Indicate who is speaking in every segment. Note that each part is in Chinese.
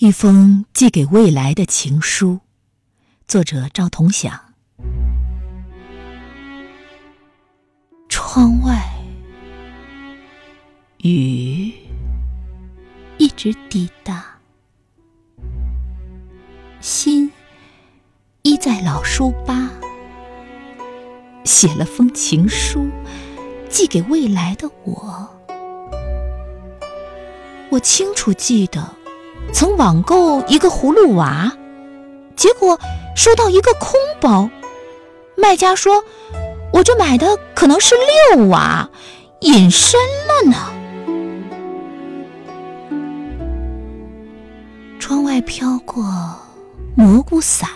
Speaker 1: 一封寄给未来的情书，作者赵同享。窗外雨一直滴答，心依在老书吧，写了封情书，寄给未来的我。我清楚记得。曾网购一个葫芦娃，结果收到一个空包。卖家说：“我这买的可能是六娃，隐身了呢。”窗外飘过蘑菇伞，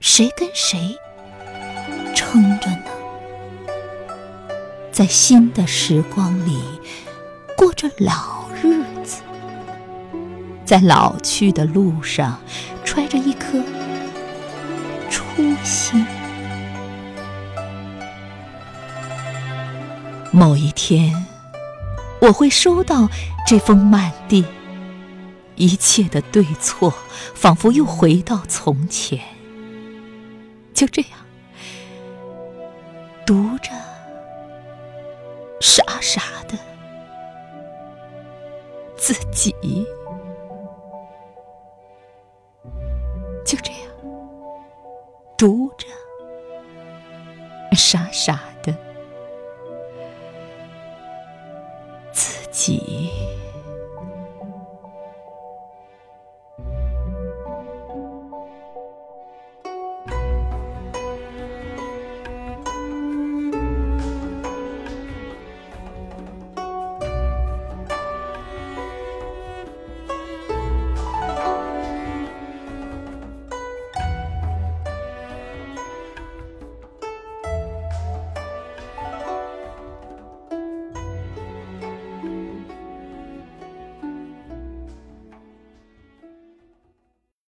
Speaker 1: 谁跟谁撑着呢？在新的时光里过着老日子。在老去的路上，揣着一颗初心。某一天，我会收到这封慢递，一切的对错仿佛又回到从前。就这样，读着，傻傻的自己。读着傻傻的